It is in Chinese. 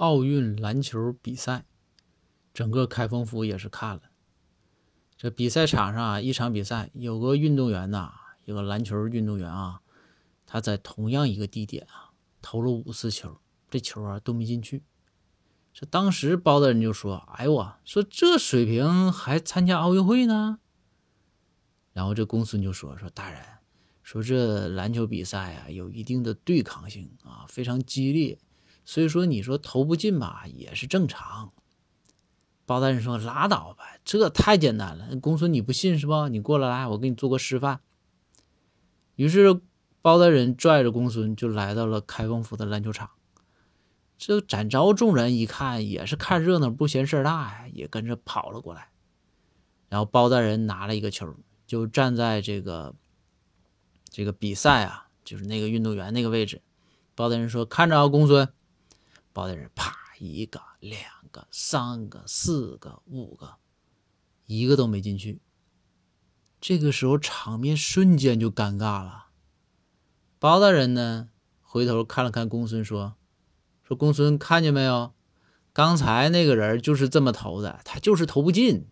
奥运篮球比赛，整个开封府也是看了。这比赛场上啊，一场比赛有个运动员呐，有个篮球运动员啊，他在同样一个地点啊投了五次球，这球啊都没进去。这当时包大人就说：“哎呦我说这水平还参加奥运会呢？”然后这公孙就说：“说大人，说这篮球比赛啊有一定的对抗性啊，非常激烈，所以说你说投不进吧也是正常。”包大人说：“拉倒吧，这太简单了。公孙你不信是吧？你过来来，我给你做个示范。”于是包大人拽着公孙就来到了开封府的篮球场。这展昭众人一看，也是看热闹不嫌事儿大呀，也跟着跑了过来。然后包大人拿了一个球，就站在这个这个比赛啊，就是那个运动员那个位置。包大人说：“看着啊，公孙。”包大人啪，一个、两个、三个、四个、五个，一个都没进去。这个时候场面瞬间就尴尬了。包大人呢，回头看了看公孙，说。说公孙看见没有？刚才那个人就是这么投的，他就是投不进。